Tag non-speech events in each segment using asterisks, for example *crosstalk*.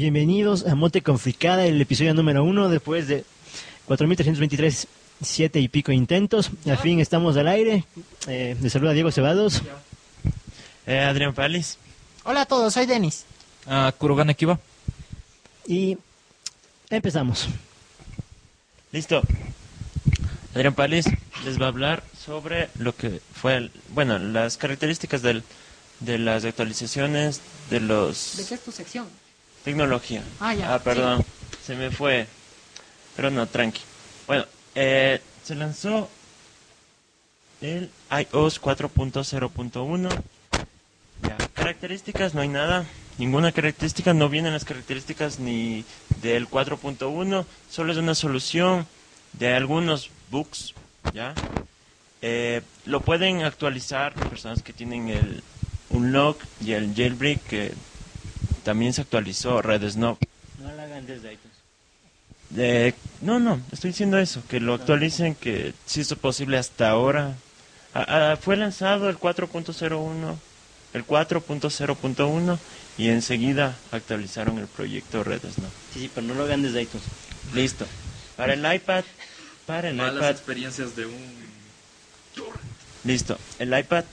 Bienvenidos a Mote Conflicada, el episodio número uno, después de 4.323, siete y pico intentos. Al fin estamos al aire. Eh, les saluda Diego Cebados. Eh, Adrián Palis. Hola a todos, soy Denis. Ah, Kurogane Kiba. Y empezamos. Listo. Adrián Palis les va a hablar sobre lo que fue, el- bueno, las características del, de las actualizaciones de los... ¿De qué es tu sección? Tecnología. Ah, ya, perdón. Se me fue. Pero no, tranqui. Bueno, eh, se lanzó el iOS 4.0.1. Ya, características, no hay nada. Ninguna característica, no vienen las características ni del 4.1. Solo es una solución de algunos bugs, ¿ya? Eh, lo pueden actualizar personas que tienen el Unlock y el Jailbreak, que también se actualizó Red Snow. No lo hagan desde iTunes. Eh, no, no, estoy diciendo eso, que lo actualicen, que si es posible hasta ahora. Ah, ah, fue lanzado el 4.01, el 4.0.1 y enseguida actualizaron el proyecto Red Snow. Sí, sí, pero no lo hagan desde iTunes. Listo. Para el iPad, para el Malas iPad, experiencias de un... listo. El iPad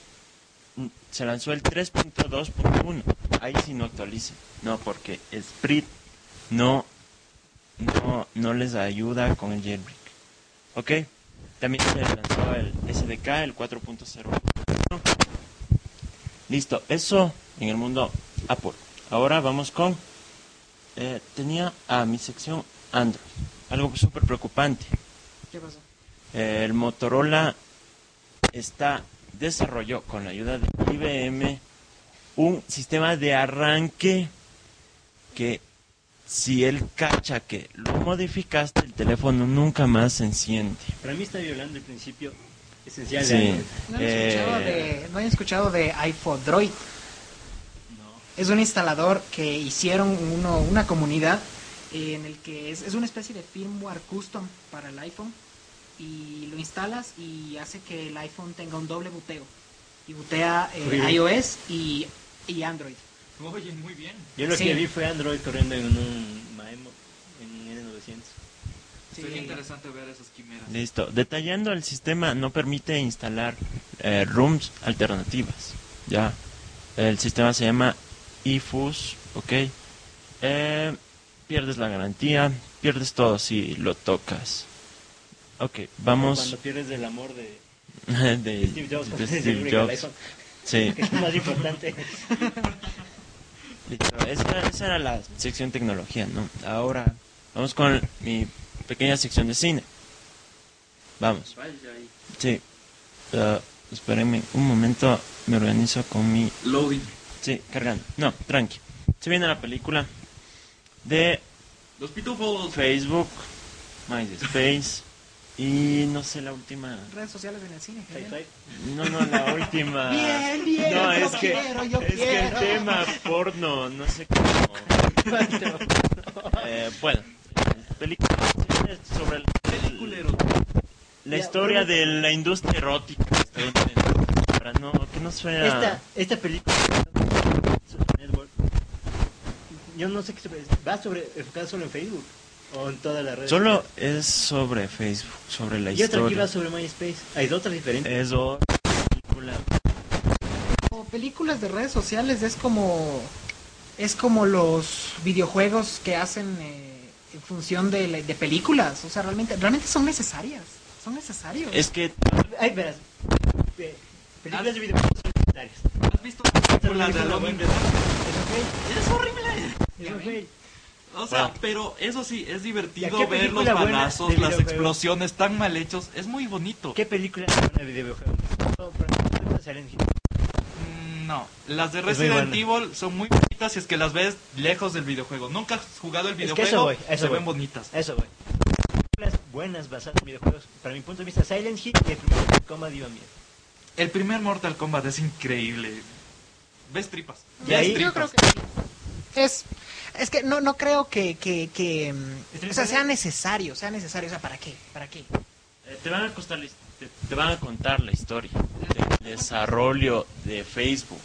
mm, se lanzó el 3.2.1. Ahí sí no actualice. No, porque Sprit no, no, no les ayuda con el jailbreak. ¿Ok? También se lanzó el SDK, el 4.0. Listo. Eso en el mundo Apple. Ahora vamos con... eh, tenía a mi sección Android. Algo súper preocupante. ¿Qué pasó? El Motorola está desarrolló con la ayuda de IBM un sistema de arranque que si él cacha que lo modificaste el teléfono nunca más se enciende. Para mí está violando el principio esencial Sí. de Android. ¿No han, Eh, escuchado de, ¿No han escuchado de iPhone Droid? Es un instalador que hicieron uno, una comunidad eh, en el que es, es una especie de firmware custom para el iPhone y lo instalas y hace que el iPhone tenga un doble buteo y butea eh, iOS y, y Android. Oye, muy bien. Yo lo Sí. que vi fue Android corriendo en un Maemo, en N900. Sería Sí. interesante ver esas quimeras. Listo. Detallando el sistema no permite instalar eh, rooms alternativas. Ya. El sistema se llama eFuse, ¿ok? Eh, pierdes la garantía, pierdes todo si lo tocas. Ok, vamos Cuando pierdes el amor de *laughs* de, Steve Jobs, de *laughs* Steve Jobs. Sí, que *laughs* es lo más importante. listo. Esa, esa era la sección tecnología, ¿no? Ahora vamos con mi pequeña sección de cine. Vamos. Sí. Uh, espérenme un momento, me organizo con mi... Loading. Sí, cargando. No, tranqui. Se viene la película de Los pitufos. Facebook, MySpace y no sé la última... Redes sociales en el cine. No, no, la *laughs* última... Bien, bien, No, yo es que, quiero, yo es que el tema porno, no sé cómo... *laughs* Eh, bueno, película sobre el- el- Culero. la historia de la industria erótica. Para no, que no suena... Esta, esta película Network, yo no sé qué sobre, va sobre enfocada solo en Facebook o en todas las redes. Solo es sobre Facebook, sobre la y otra que historia. va sobre MySpace. Hay otras diferentes. Es otra película. O películas de redes sociales es como es como los videojuegos que hacen eh, en función de, de películas o sea realmente realmente son necesarias son necesarios Es que Ay, verás. Pe- Películas de videojuegos son necesarias. ¿Has visto la película de Dark? Es Es horrible. O sea, Wow. pero eso sí, es ¿Ya divertido ver los balazos, las videojuego? explosiones tan mal hechos. Es muy bonito. ¿Qué película de videojuegos? No, pero Silent Hill. Mm, No, las de Resident Evil son muy bonitas si es que las ves lejos del videojuego. Nunca has jugado el Es que videojuego, eso voy, eso se voy. ven bonitas. Eso, güey. Películas buenas basadas en videojuegos. Para mi punto de vista, Silent Hill y el primer Combat dio miedo. El primer Mortal Kombat es increíble. Ves tripas. Y ahí- yo tripas. creo que sí. Es es que no no creo que que, que o sea sea necesario sea necesario o sea para qué para qué eh, te van a costar la his- te, te van a contar la historia del desarrollo de Facebook.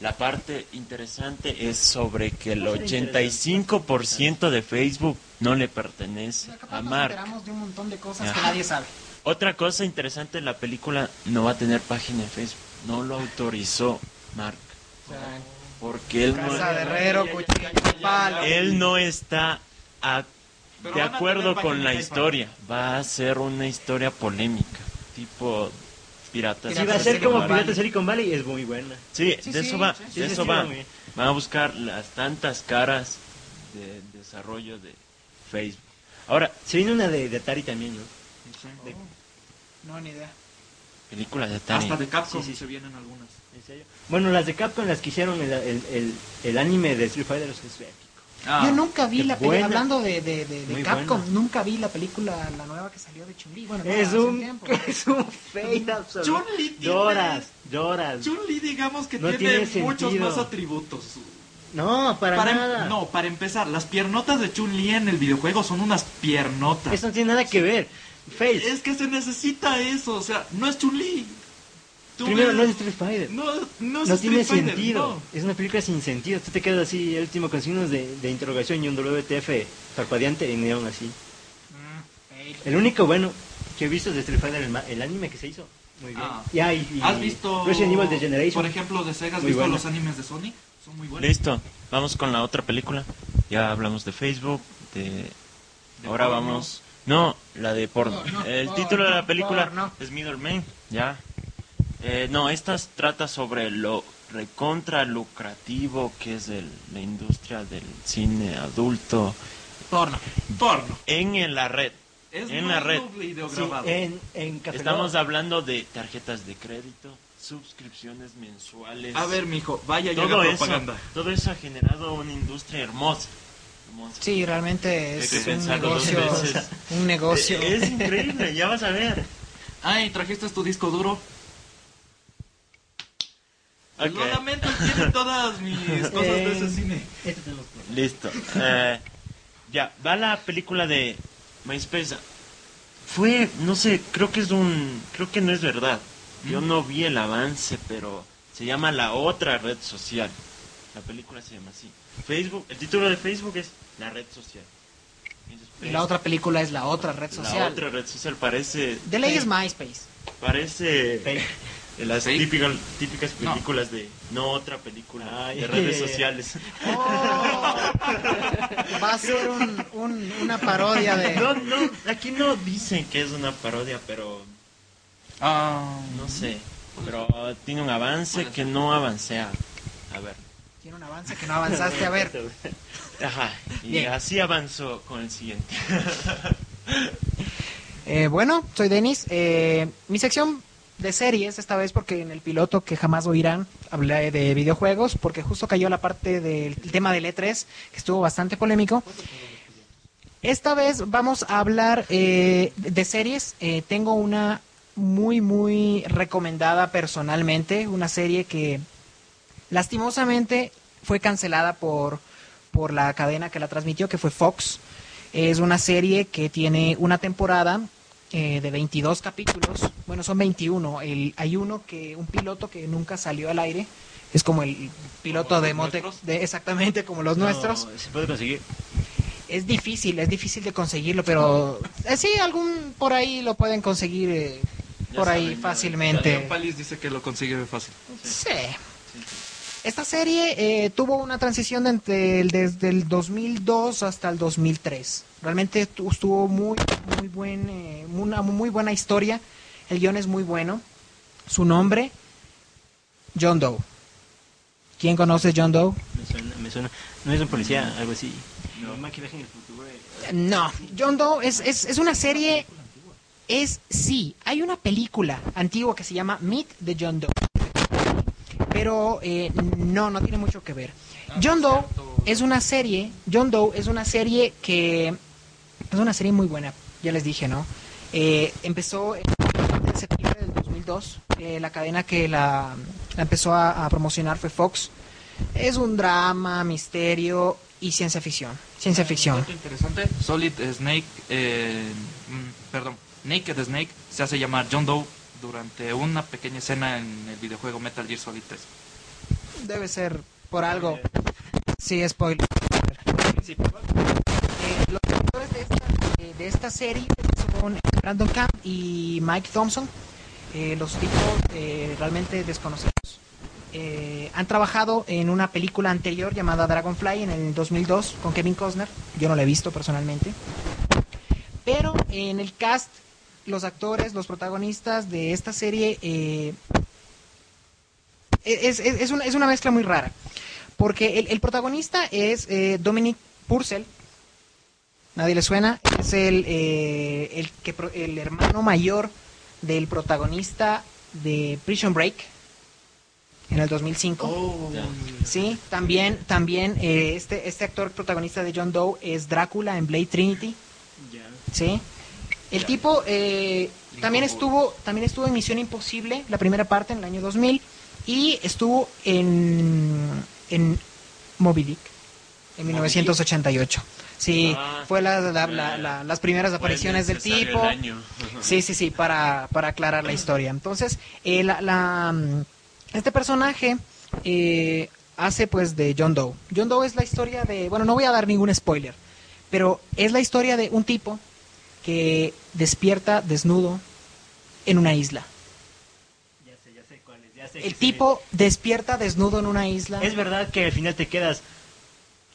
la parte interesante es sobre que el ¿Cuál será 85% de Facebook no le pertenece a Mark. enteramos de un montón de cosas Ajá. que nadie sabe. Otra cosa interesante, la película no va a tener página en Facebook. No lo autorizó Mark. O sea, Porque él no, casa de herrero, cuchillo, palo. él no está a- de acuerdo con la historia. Va a ser una historia polémica, tipo Piratas. Si va a ser Silicon como Valley. Piratas Silicon Valley, es muy buena. Sí, Sí, de sí, eso va, sí, sí, de sí, eso sí, va. Van a buscar las tantas caras de desarrollo de Facebook. Ahora, Se viene una de, de Atari también, ¿no? Sí. No, ni idea. película de Atari. Hasta de Capcom Sí, sí, sí. se vienen algunas. ¿En serio? Bueno, las de Capcom, las que hicieron el, el, el, el anime de Street Fighter es épico. Ah, Yo nunca vi la película, hablando de, de, de, Capcom, buena. nunca vi la película, la nueva que salió de Chun-Li. Bueno, no, Es un, tiempo. *laughs* es un absoluto. Chun-Li tiene- Lloras, lloras. Chun-Li digamos que No tiene, tiene muchos más atributos. No, para, Para em- nada. No, para empezar, las piernotas de Chun-Li en el videojuego son unas piernotas. Eso no tiene nada que ver. Fail. Es que se necesita eso, o sea, no es Chun-Li. Tú Primero, ves- no es Street Fighter. No, no es No tiene Fighter, sentido. no. Es una película sin sentido. Tú te quedas así, el último con signos de, de interrogación y un WTF parpadeante en neón así. Mm. El único bueno que he visto de Street Fighter, el, el anime que se hizo. Muy bien. Ah. Ya, y, y ¿Has visto, Resident Evil The Generation. por ejemplo, de Sega, has Muy visto buena. los animes de Sony? Son muy buenos. Listo, vamos con la otra película. Ya hablamos de Facebook, de... De Ahora porno. vamos... No, la de porno. El porno, título de la película porno. es Middleman, ya. Eh, no, esta trata sobre lo recontra lucrativo que es el- la industria del cine adulto Porno. Porno. en, en la red. Es en la red. Sí, en, en Estamos hablando de tarjetas de crédito, suscripciones mensuales. A ver, mijo, vaya y todo haga eso, propaganda. todo eso ha generado una industria hermosa. hermosa. Sí, realmente es que un negocio. *laughs* Un negocio. Es increíble, ya vas a ver. Ay, ¿trajiste tu disco duro? Ok, Lo lamento, tiene todas mis *laughs* cosas de ese Eh, cine. Este listo. Eh, ya, va la película de MySpace. Fue, no sé, creo que es un, creo que no es verdad. Yo no vi el avance, pero se llama La Otra Red Social. La película se llama así. Facebook, el título de Facebook es La Red Social. Y la otra película es la otra red La social. otra red social parece, De ley es MySpace. parece las típicas, típicas No. películas de no otra película Ay. de redes sociales. Oh. Va a ser un, un- una parodia de... No, no, aquí no dicen que es una parodia, pero Ah, no sé. Pero tiene un avance que no avancea. A ver. Tiene un avance que no avanzaste. A ver, Ajá. Y Bien. así avanzó con el siguiente. Eh, bueno, soy Denis. Eh, mi sección de series, esta vez porque en el piloto que jamás oirán hablé de videojuegos, porque justo cayó la parte del tema del E3, que estuvo bastante polémico. Esta vez vamos a hablar eh, de series. Eh, tengo una muy, muy recomendada personalmente, una serie que lastimosamente fue cancelada por, por la cadena que la transmitió, que fue Fox. Es una serie que tiene una temporada eh, de 22 capítulos. Bueno, son 21. El, hay uno que, un piloto que nunca salió al aire. Es como el piloto ¿Como de Mote, nuestros? de, exactamente como los nuestros. No, se puede conseguir. Es difícil, es difícil de conseguirlo, pero eh, sí, algún por ahí lo pueden conseguir eh, por ahí saben, ya fácilmente. Palis dice que lo consigue fácil. Sí. Esta serie eh, tuvo una transición de entre el- desde el 2002 hasta el 2003. Realmente tu- estuvo muy, muy buen, eh, una muy buena historia. El guion es muy bueno. Su nombre, John Doe. ¿Quién conoce John Doe? Me suena, me suena. No es un policía, algo así. No. Maquillaje en el futuro. No, John Doe es, es, es una serie. Es sí, hay una película antigua que se llama Meet the John Doe. Pero eh, no, no tiene mucho que ver. John Doe es una serie. John Doe es una serie que es una serie muy buena. Ya les dije, ¿no? Eh, empezó en septiembre del 2002. Eh, la cadena que la, la empezó a, a promocionar fue Fox. Es un drama, misterio y ciencia ficción. Ciencia ficción. Dato interesante, Solid Snake, eh, mm, perdón, Naked Snake se hace llamar John Doe durante una pequeña escena en el videojuego Metal Gear Solid 3. Debe ser por algo. Sí, spoiler. Eh, los directores de esta, eh, de esta serie son Brandon Camp y Mike Thompson. Eh, los tipos eh, realmente desconocidos. Eh, han trabajado en una película anterior llamada Dragonfly en el 2002 con Kevin Costner. Yo no la he visto personalmente. Pero en el cast, los actores, los protagonistas de esta serie eh, es, es- es una, es una mezcla muy rara. Porque el, el protagonista es eh, Dominic Purcell. Nadie le suena. Es el, eh, el, que, el hermano mayor del protagonista de Prison Break en el 2005. Sí, también, también eh, este, este actor protagonista de John Doe es Drácula en Blade Trinity. Sí. El tipo eh, también estuvo también estuvo en Misión Imposible, la primera parte en el año 2000 y estuvo en en Moby Dick en 1988. Sí, Ah, fue la, la- la- la- las primeras apariciones del tipo. *laughs* Sí, sí, sí, para, para aclarar la historia. Entonces, eh, la, la, este personaje eh, hace pues de John Doe. John Doe es la historia de, bueno, no voy a dar ningún spoiler, pero es la historia de un tipo que despierta desnudo en una isla. Ya sé, ya sé cuál es. Ya sé El tipo despierta desnudo en una isla. Es verdad que al final te quedas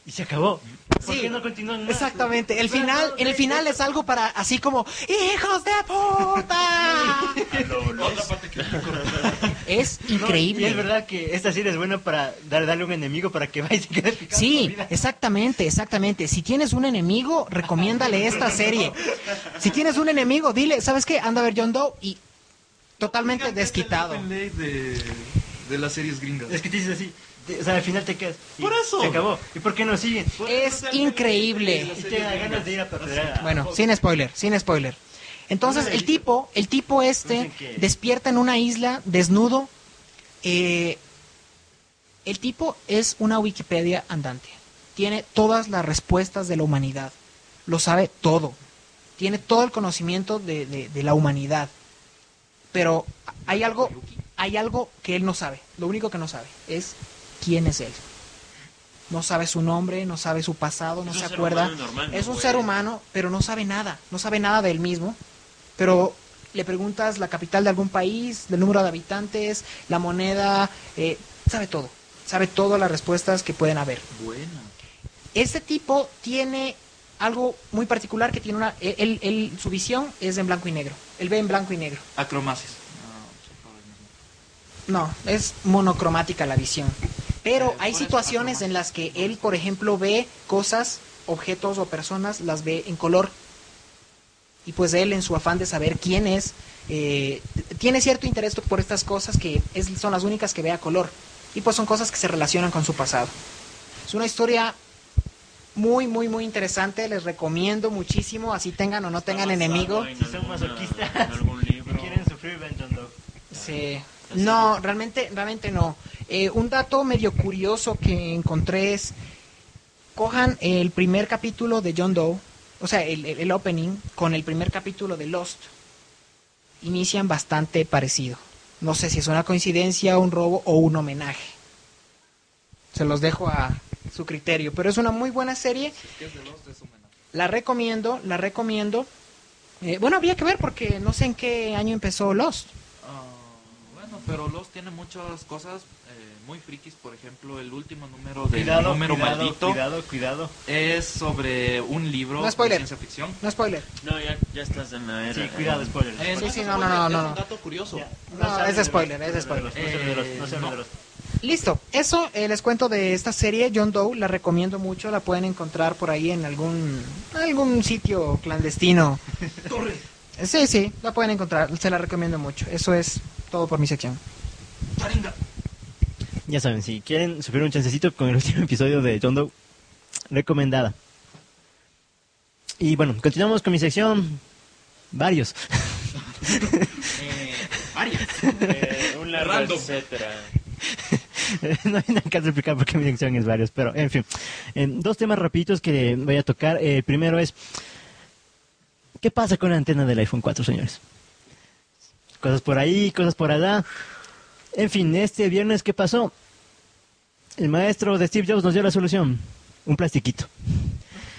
y se acabó. ¿Por Sí, qué no continúan más? Exactamente. El final, en el final es algo para así como hijos de puta. *laughs* Es *laughs* No, increíble. y es verdad que esta serie es buena para dar, darle un enemigo para que *laughs* vaya y se quede picado Sí, exactamente, exactamente. Si tienes un enemigo, recomiéndale esta serie. Si tienes un enemigo, dile, ¿sabes qué? Anda a ver John Doe y totalmente desquitado. De, de las series gringas. Es que te dices así. o sea, al final te quedas. y Por eso. Se acabó. ¿Y por qué no siguen? Es increíble. Y te da ganas de ir a perder. a- Bueno, sin spoiler, sin spoiler. Entonces, el tipo, el tipo este despierta en una isla desnudo. Eh, el tipo es una Wikipedia andante. Tiene todas las respuestas de la humanidad. Lo sabe todo. Tiene todo el conocimiento de, de- de la humanidad. Pero hay algo, hay algo que él no sabe. Lo único que no sabe es quién es él. No sabe su nombre, no sabe su pasado, no Es se acuerda. humano normal, ¿no, es un güey? ser humano, pero no sabe nada. No sabe nada de él mismo. Pero le preguntas la capital de algún país, el número de habitantes, la moneda, eh, sabe todo. Sabe todas las respuestas que pueden haber. Buena. Este tipo tiene algo muy particular que tiene una... Él, él- su visión es en blanco y negro. Él ve en blanco y negro. Acromasis. No, es monocromática la visión. Pero hay situaciones en las que él, por ejemplo, ve cosas, objetos o personas, las ve en color. Y pues él, en su afán de saber quién es, eh, tiene cierto interés por estas cosas que es- son las únicas que ve a color. Y pues son cosas que se relacionan con su pasado. Es una historia muy, muy, muy interesante. Les recomiendo muchísimo, así tengan o no tengan Está basado enemigo. en Si son masoquistas y *laughs* libro. quieren sufrir, ven John Doe. Sí. No, realmente, realmente no. Eh, un dato medio curioso que encontré es, cojan el primer capítulo de John Doe, o sea, el, el- opening, con el primer capítulo de Lost. Inician bastante parecido. No sé si es una coincidencia, un robo o un homenaje. Se los dejo a su criterio, pero es una muy buena serie. ¿Qué es de Lost? Es homenaje. La recomiendo, la recomiendo. Eh, bueno, habría que ver porque no sé en qué año empezó Lost. Bueno, pero Lost tiene muchas cosas eh, muy frikis. Por ejemplo, el último número del Cuidado, número cuidado, maldito cuidado, cuidado. es sobre un libro No de spoiler. ciencia ficción. No spoiler. No, ya, ya estás en la era. Sí, cuidado, spoiler. Eh, Sí, no sí, es no, no, spoiler, no, es no. un dato curioso. Ya, No, hable es de spoiler, los- es no spoiler. de los- No se de los... Listo, eso eh, les cuento de esta serie, John Doe, la recomiendo mucho, la pueden encontrar por ahí en algún algún sitio clandestino. Eh, Sí, sí, la pueden encontrar, se la recomiendo mucho. Eso es todo por mi sección. Ya saben, si quieren sufrir un chancecito con el último episodio de John Doe, recomendada. Y bueno, continuamos con mi sección. Varios. *laughs* Eh, Arias. Eh, un largo Random. etcétera. *laughs* no hay nada que explicar porque mi sección es varios, pero en fin. Eh, dos temas rapiditos que voy a tocar. Eh, el primero es, ¿qué pasa con la antena del iPhone 4, señores? Cosas por ahí, cosas por allá. En fin, este viernes, ¿qué pasó? el maestro de Steve Jobs nos dio la solución. Un plastiquito.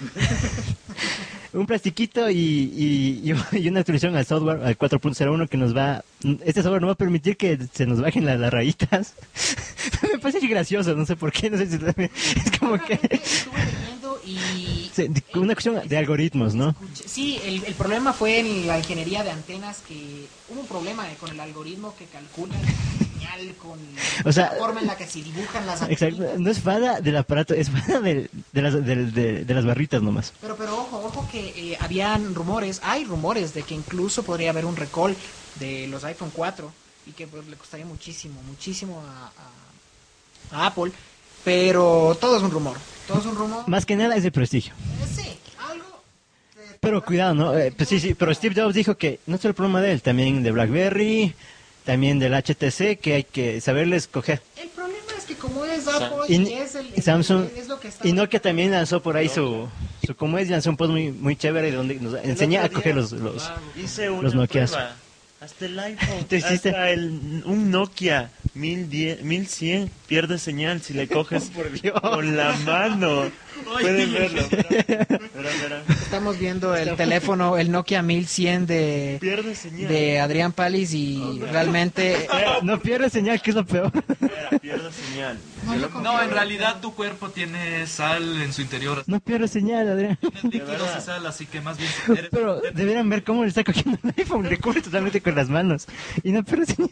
*laughs* un plastiquito y, *laughs* una actualización al software, al 4.01 que nos va... Este software no va a permitir que se nos bajen las, las rayitas. *laughs* Me parece gracioso, no sé por qué, no sé si... Es como que... Estuve leyendo y... De- Una cuestión de algoritmos, ¿no? Sí, el, el problema fue en la ingeniería de antenas que hubo un problema con el algoritmo que calcula la señal, con O sea, la forma en la que se dibujan las *laughs* Exacto, antenitas. no es fada del aparato, es fada del- de, las, de, de las barritas nomás. Pero, pero ojo, ojo que eh, habían rumores, hay rumores de que incluso podría haber un recall de los iPhone 4 y que pues, le costaría muchísimo, muchísimo a, a- a Apple. Pero todo es un rumor, todo es un rumor. Más que nada es de prestigio. Eh, sí, algo. de- Pero cuidado, ¿no? Eh, pues sí, sí, pero Steve Jobs dijo que no es el problema de él, también de BlackBerry, también del HTC, que hay que saberle escoger. El problema es que como es Apple Y, y, es el, el- Samsung, es lo que está y no que también lanzó por ahí su, su como es, lanzó un post muy, muy chévere donde nos enseña a coger los... los Hice una Los Nokias. prueba. Hasta el iPhone, ¿Te hiciste? hasta el, un Nokia 1010, 1100 pierde señal si le coges *laughs* con la mano. Pueden verlo. Estamos viendo el teléfono, el Nokia 1100 de, Pierde señal. de Adrián Palis y realmente... no pierde señal, que es lo peor. Mira, pierde señal. No, en realidad tu cuerpo tiene sal en su interior. No pierde señal, Adrián. Líquidos y sal, así que más bien eres Pero deberían ver cómo le está cogiendo el iPhone, le cubre totalmente con las manos. Y no pierde señal.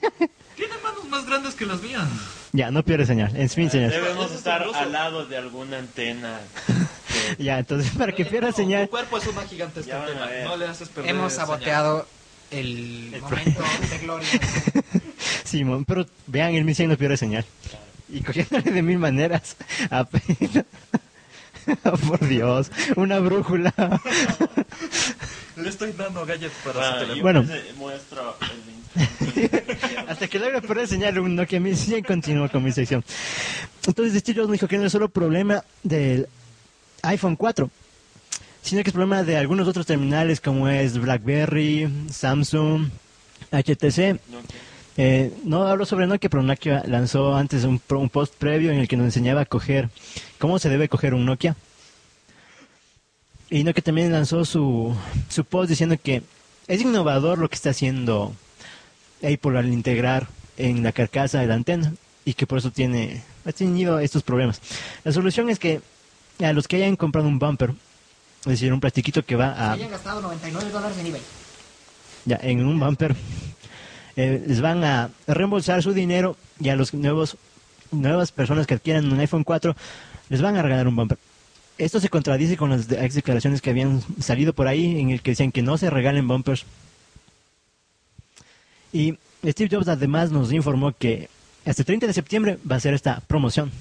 Tiene manos más grandes que las mías. Ya, no pierde señal, en fin, señor. Debemos estar al lado de alguna antena. que- *laughs* Ya, entonces para que pierda No, señal... Tu cuerpo es una gigantesca a antena. No le haces perder Hemos señal. saboteado el, El momento *laughs* de gloria. *laughs* Simón, pero vean, el 1100 no pierde señal. Y cogiéndole de mil maneras. a- Oh, por Dios, una brújula. Le estoy dando gadgets para Ah, su. Bueno. muestro el *laughs* Hasta que logre perder señal un Nokia 1100 continúo con mi sección. Entonces Steve Jobs me dijo que no es solo problema del iPhone 4, sino que es problema de algunos otros terminales como es BlackBerry, Samsung, HTC. Eh, no hablo sobre Nokia, pero Nokia lanzó antes un, un post previo en el que nos enseñaba a coger cómo se debe coger un Nokia. Y Nokia también lanzó su, su post diciendo que es innovador lo que está haciendo Apple al integrar en la carcasa de la antena y que por eso tiene ha tenido estos problemas. La solución es que a los que hayan comprado un bumper, es decir, un plastiquito que va a Hayan gastado 99 dólares en eBay. ya en un bumper *laughs* eh, les van a reembolsar su dinero y a los nuevos nuevas personas que adquieran un iPhone 4 les van a regalar un bumper. Esto se contradice con las declaraciones que habían salido por ahí en el que decían que no se regalen bumpers. Y Steve Jobs además nos informó que hasta el 30 de septiembre va a ser esta promoción.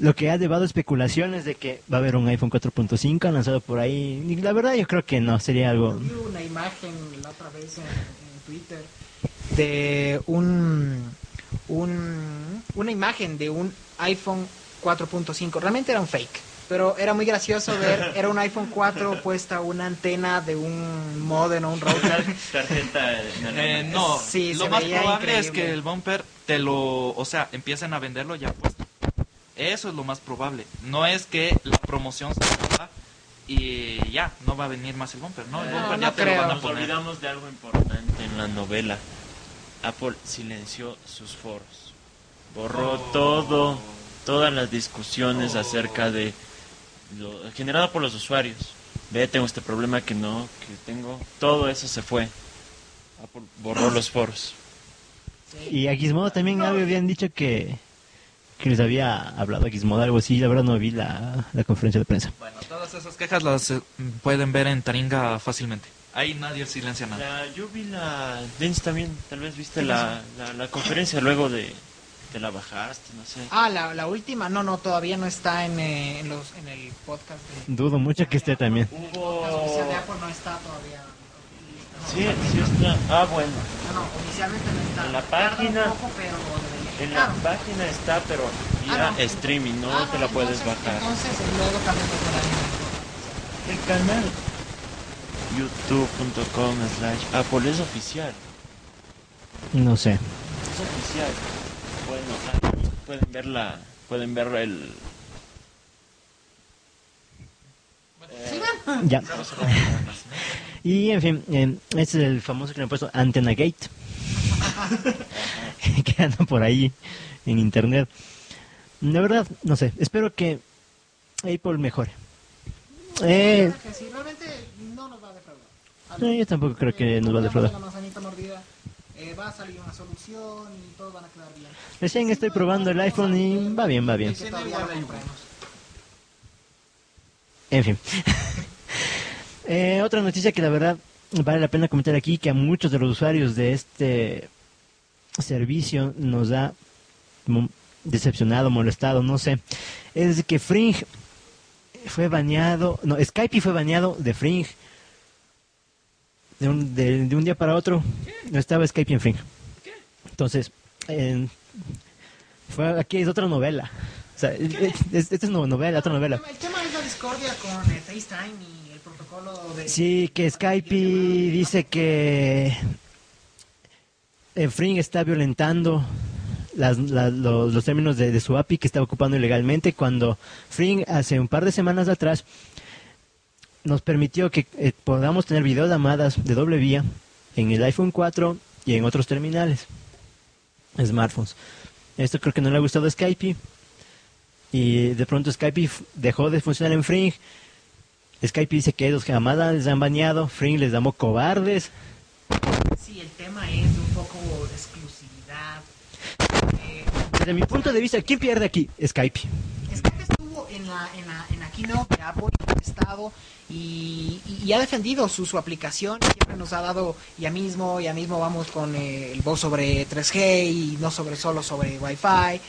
Lo que ha llevado especulaciones de que va a haber un iPhone 4.5 lanzado por ahí. Y la verdad yo creo que no, sería algo... Vi una imagen la otra vez en, en Twitter de un, un una imagen de un iPhone 4.5. Realmente era un fake, pero era muy gracioso ver. Era un iPhone 4 puesta una antena de un modem o un router. Tarjeta de Eh, no, Sí, lo más probable es increíble. que el bumper te lo, o sea, empiecen a venderlo ya puesto. Eso es lo más probable. No es que la promoción se acaba y ya, no va a venir más el bumper, ¿no? El No, bumper no ya te lo van a Nos poner. olvidamos de algo importante en la novela. Apple silenció sus foros. Borró Oh. todo, todas las discusiones acerca de lo generado por los usuarios. Ve, tengo este problema que no, que tengo. Todo eso se fue. Apple borró los foros. Y a Gizmodo también habían dicho que, que les había hablado a Gizmodo, algo así. La verdad no vi la, la conferencia de prensa. Bueno, todas esas quejas las eh, pueden ver en Taringa fácilmente. Ahí nadie silencia nada. La- yo vi la Dennis también, tal vez viste la, la, la conferencia luego de, te la bajaste, no sé. Ah, la, la última. No, no, todavía no está en, eh, en, los, en el podcast. De, Dudo mucho que esté también. el podcast oficial de Apple no está todavía. Sí, sí está. Ah, bueno. No, no, oficialmente no está. En la Tarda página- Un poco, pero. En la Claro. página está, pero vía Ah, no. streaming, no Ah, te la puedes entonces- bajar. Entonces, luego también te daré El canal youtube.com slash Apple es oficial. No sé. Es oficial. Bueno, ahí pueden ver la, pueden ver el... Ya. Y en fin, eh, este es el famoso que le han puesto Antenna Gate. *laughs* que anda por ahí en internet. La verdad, no sé. Espero que Apple mejore. Eh, Que sí, realmente no nos va a defraudar. no, yo tampoco creo que nos va a defraudar. La manzanita mordida, eh, va a salir una solución y todos van a quedar bien. Recién estoy probando el iPhone y va bien, va bien. Que todavía lo compremos. En fin. *laughs* Eh, otra noticia que la verdad vale la pena comentar aquí, que a muchos de los usuarios de este servicio nos ha decepcionado, molestado, no sé, es que Fringe fue baneado, no, Skype fue baneado de Fringe de un, de, de un día para otro. No estaba Skype en Fringe. Entonces, en- fue, aquí es otra novela. O sea, es- es- esta es no- novela, otra novela. El tema es la discordia con eh, FaceTime y el protocolo de... Sí, que Skype dice que Fring está violentando las- la- los, los términos de, de su API que estaba ocupando ilegalmente cuando Fring hace un par de semanas atrás nos permitió que eh, podamos tener videollamadas de doble vía en el iPhone 4 y en otros terminales, smartphones. Esto creo que no le ha gustado a Skype y de pronto Skype dejó de funcionar en Fring Skype dice que ellos jamás les han bañado, Fring les llamó cobardes. Sí, el tema es un poco de exclusividad. Eh, Desde mi punto de vista, ¿quién pierde aquí? Skype. Skype estuvo en la, en la, en la keynote de Apple, estado y, y- ha defendido su, su aplicación. Siempre nos ha dado, ya mismo, ya mismo vamos con eh, el voz sobre 3G y no sobre solo sobre Wi-Fi.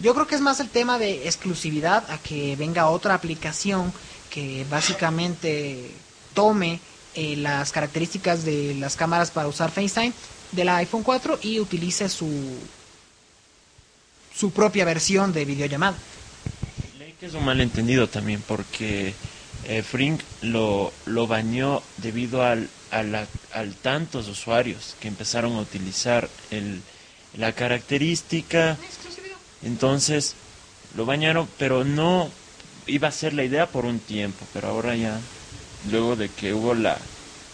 Yo creo que es más el tema de exclusividad a que venga otra aplicación que básicamente tome eh, las características de las cámaras para usar FaceTime del iPhone 4 y utilice su su propia versión de videollamada. Que es un malentendido también porque eh, Frink lo, lo bañó debido al, a la- al tantos usuarios que empezaron a utilizar el, la característica. Entonces lo bañaron, pero no iba a ser la idea por un tiempo, pero ahora ya, luego de que hubo la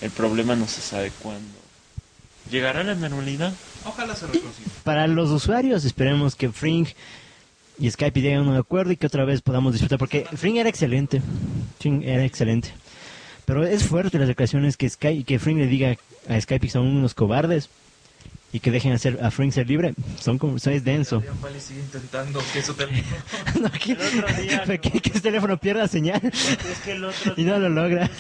el problema no se sabe cuándo. ¿Llegará la normalidad? Ojalá se reconsiga. Para los usuarios, esperemos que Fring y Skype lleguen a un acuerdo y que otra vez podamos disfrutar, porque Fring era excelente. Fring era excelente. Pero es fuerte las declaraciones que, Skype, que Fring le diga a Skype que son unos cobardes y que dejen hacer a Fring ser libre. Son como, eso es denso. Pali sigue intentando que su teléfono... *laughs* No, que, El otro día, que, ¿no? que teléfono pierda señal. Es que el otro *laughs* Y no lo logra. *laughs*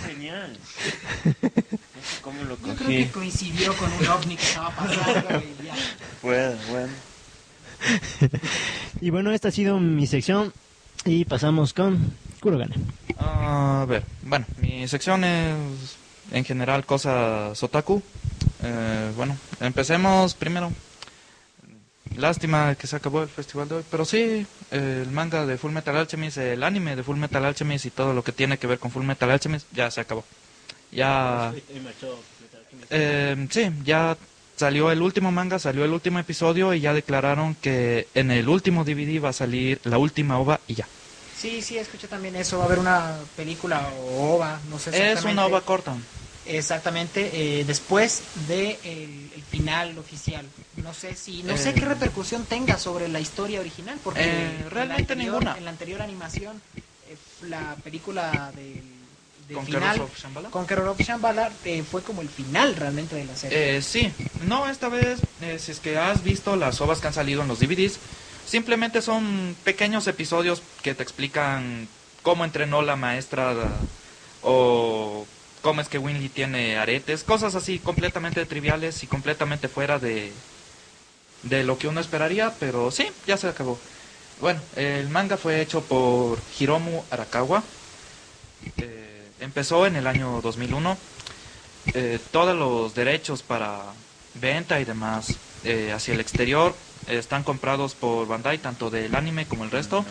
Cómo lo Yo creo cogí. que coincidió con un ovni que estaba pasando y ya. Bueno, bueno. *laughs* Y bueno, esta ha sido mi sección y pasamos con Kurogane. A ver, bueno, mi sección es en general cosas otaku. Eh, bueno, empecemos primero. Lástima que se acabó el festival de hoy, pero sí, eh, el manga de Full Metal Alchemist, el anime de Full Metal Alchemist y todo lo que tiene que ver con Full Metal Alchemist ya se acabó. Ya, eh, sí, ya salió el último manga, salió el último episodio y ya declararon que en el último DVD va a salir la última ova y ya. Sí, sí, escuché también eso. Va a haber una película o ova, no sé Es una ova corta. Exactamente, eh, después de el, el final oficial. No sé si, no sé Eh. qué repercusión tenga sobre la historia original, porque Eh, en realmente anterior- ninguna. En la anterior animación, eh, la película del, del Con final, of Shambhala. Conqueror of Shambhala, eh, fue como el final realmente de la serie. Eh, sí, no, esta vez, eh, si es que has visto las ovas que han salido en los DVDs, simplemente son pequeños episodios que te explican cómo entrenó la maestra o cómo es que Winley tiene aretes, cosas así completamente triviales y completamente fuera de, de lo que uno esperaría, pero sí, ya se acabó. Bueno, el manga fue hecho por Hiromu Arakawa. Eh, empezó en el año 2001 eh, todos los derechos para venta y demás eh, hacia el exterior eh, están comprados por Bandai, tanto del anime como el resto.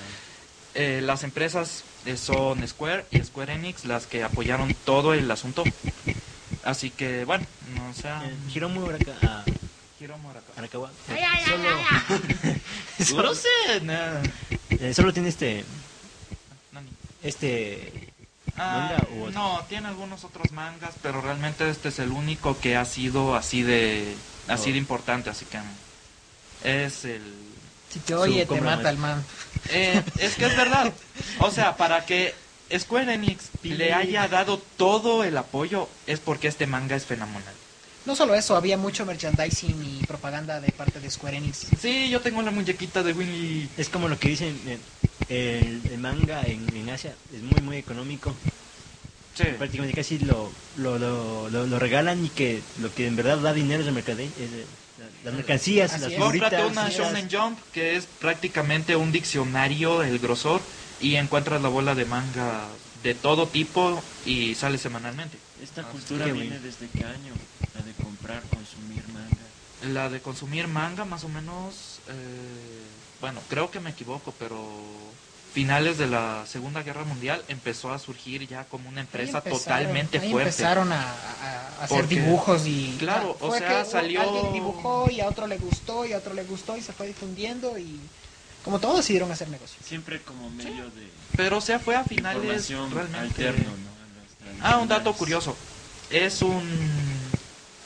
Eh, las empresas eh, son Square y Square Enix las que apoyaron todo el asunto. Así que, bueno, no sea... Hiromu Araka- ah, Hiromu Arakawa. Arakawa. Solo... No *laughs* sé. Eh, solo tiene este, Nani. este, Ah, no, tiene algunos otros mangas, pero realmente este es el único que ha sido así de así Oh. de importante, así que es el Si te oye, te mata el man. Eh, es que es verdad. O sea, para que Square Enix le haya dado todo el apoyo es porque este manga es fenomenal. No solo eso, había mucho merchandising y propaganda de parte de Square Enix. Sí, yo tengo la muñequita de Winnie. es como lo que dicen, eh, el, el manga en, en Asia es muy, muy económico. Sí. Prácticamente casi lo, lo, lo, lo, lo regalan y que lo que en verdad da dinero es el mercadeo, es eh, la- las mercancías, Así las figuritas. Cómprate una. Shonen Jump que es prácticamente un diccionario, el grosor, y encuentras la bola de manga de todo tipo y sale semanalmente. Esta Ah, cultura viene desde qué año, la de comprar, consumir manga. La de consumir manga más o menos, eh, bueno, creo que me equivoco, pero finales de la Segunda Guerra Mundial empezó a surgir ya como una empresa Ahí totalmente ahí fuerte. empezaron a, a- a hacer Porque- dibujos y... claro, o fue sea, que salió- Alguien dibujó y a otro le gustó y a otro le gustó y se fue difundiendo y... Como todos decidieron hacer negocio. Siempre como medio de Pero o sea, fue a finales realmente... alterno, ¿no? Ah, un dato curioso. Es un...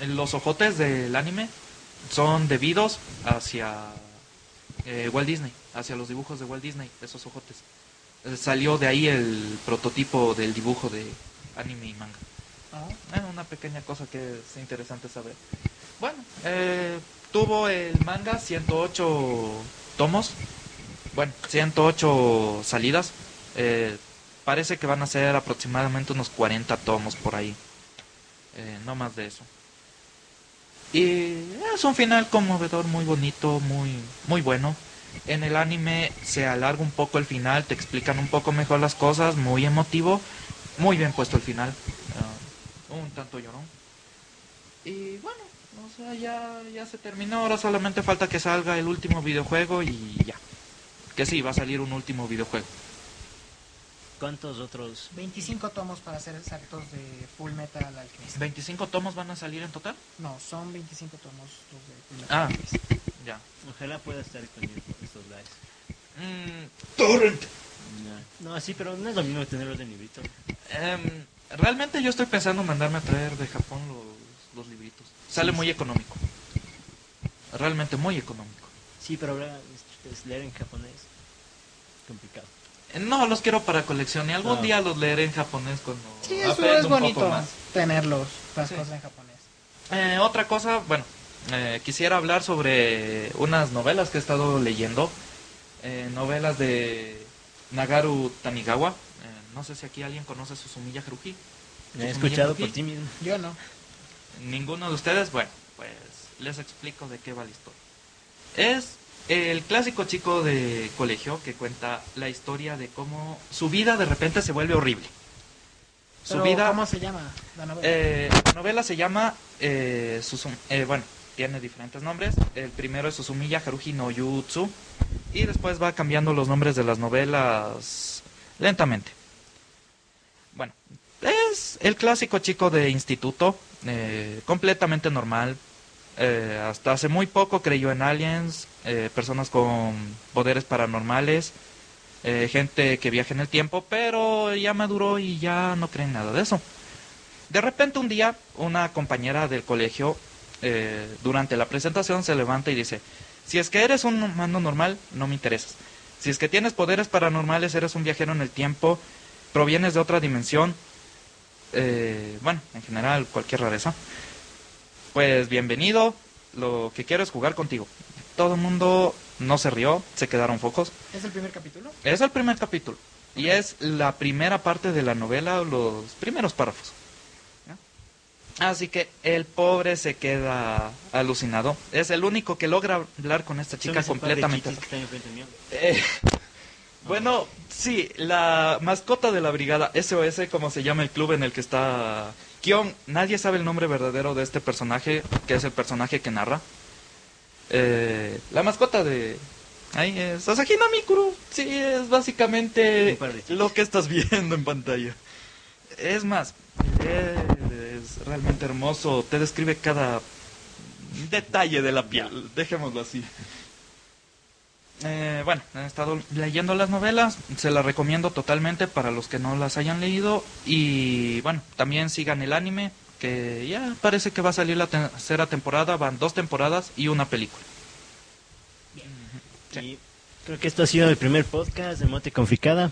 Los ojotes del anime son debidos hacia eh, Walt Disney, hacia los dibujos de Walt Disney, esos ojotes. Eh, salió de ahí el prototipo del dibujo de anime y manga. Ah, Eh, una pequeña cosa que es interesante saber. Bueno, eh, tuvo el manga 108 tomos, bueno, 108 salidas. Eh, parece que van a ser aproximadamente unos 40 tomos por ahí. Eh, no más de eso. Y es un final conmovedor, muy bonito, muy, muy bueno. En el anime se alarga un poco el final, te explican un poco mejor las cosas, muy emotivo, muy bien puesto el final. Ah, un tanto llorón. Y bueno, o sea, ya, ya se terminó, ahora solamente falta que salga el último videojuego y ya. Que sí, va a salir un último videojuego. ¿Cuántos otros? 25 tomos para ser exactos de Full Metal Alchemist. ¿25 tomos van a salir en total? No, son 25 tomos los de Full Metal Ah, Alchemist. ya. Ojalá pueda estar disponible por estos lives. Mm, torrent. Ya. No, sí, pero no es lo mismo tenerlos de librito. Em, realmente yo estoy pensando en mandarme a traer de Japón los, los libritos. Sale Sí, muy sí. económico. Realmente muy económico. Sí, pero ahora es, es leer en japonés. Complicado. Eh, No, los quiero para colección y algún Ah. día los leeré en japonés cuando Sí, eso aprenda es un poco bonito, más. tenerlos, las Sí. cosas en japonés. Eh, otra cosa, bueno, eh, quisiera hablar sobre unas novelas que he estado leyendo. Eh, novelas de Nagaru Tanigawa. Eh, no sé si aquí alguien conoce Susumiya Haruhi. Me he escuchado Haruhi. por ti mismo. Yo no. Ninguno de ustedes, bueno, pues les explico de qué va la historia. Es el clásico chico de colegio que cuenta la historia de cómo su vida de repente se vuelve horrible. Su Pero, vida, ¿Cómo se llama la novela? eh, la novela se llama, eh, Susum- eh, bueno, tiene diferentes nombres. El primero es Susumiya Haruhi no Yutsu y después va cambiando los nombres de las novelas lentamente. Bueno, es el clásico chico de instituto, eh, completamente normal. Eh, hasta hace muy poco creyó en aliens, eh, personas con poderes paranormales, eh, gente que viaja en el tiempo, pero ya maduró y ya no cree en nada de eso. De repente un día, una compañera del colegio, durante la presentación, se levanta y dice, si es que eres un humano normal, no me interesas. Si es que tienes poderes paranormales, eres un viajero en el tiempo, provienes de otra dimensión, bueno, en general, cualquier rareza, pues bienvenido, lo que quiero es jugar contigo. Todo el mundo no se rió, se quedaron focos. ¿Es el primer capítulo? Es el primer capítulo. Y es la primera parte de la novela, los primeros párrafos. Así que el pobre se queda alucinado. Es el único que logra hablar con esta chica completamente. Eh, *laughs* bueno, sí, la mascota de la brigada SOS, como se llama el club en el que está Kion, nadie sabe el nombre verdadero de este personaje, que es el personaje que narra. Eh, la mascota de... Ahí es Asahina Mikuru. Sí, es básicamente lo que estás viendo en pantalla. Es más, es realmente hermoso. Te describe cada detalle de la piel. Dejémoslo así. Eh, bueno, he estado leyendo las novelas, se las recomiendo totalmente para los que no las hayan leído y bueno, también sigan el anime, que ya parece que va a salir la tercera temporada, van dos temporadas y una película. Y creo que esto ha sido el primer podcast de Mote Conflicada.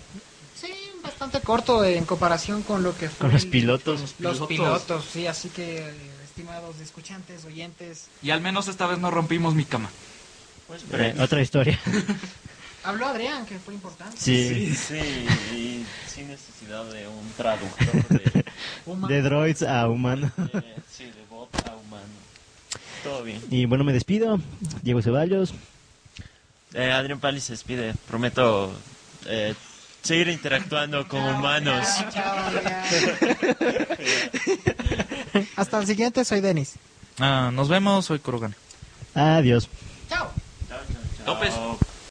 Sí, bastante corto en comparación con lo que fue Con los el- pilotos. Los pilotos. pilotos, sí, así que estimados escuchantes, oyentes, Y al menos esta vez no rompimos mi cama. Pues, Eh, otra historia. *laughs* habló Adrián, que fue importante. Sí. Sí, sí, y sin necesidad de un traductor de, *laughs* droids a humano. eh, sí, de bot a humano. Todo bien. Y bueno, me despido. Diego Ceballos. Eh, Adrián Pali se despide. Prometo eh, seguir interactuando con Chao, humanos. Chao, *laughs* Adrián. Hasta el siguiente, soy Denis. Ah, nos vemos, soy Kurogane. Adiós. Chao. Então, ah, pensa...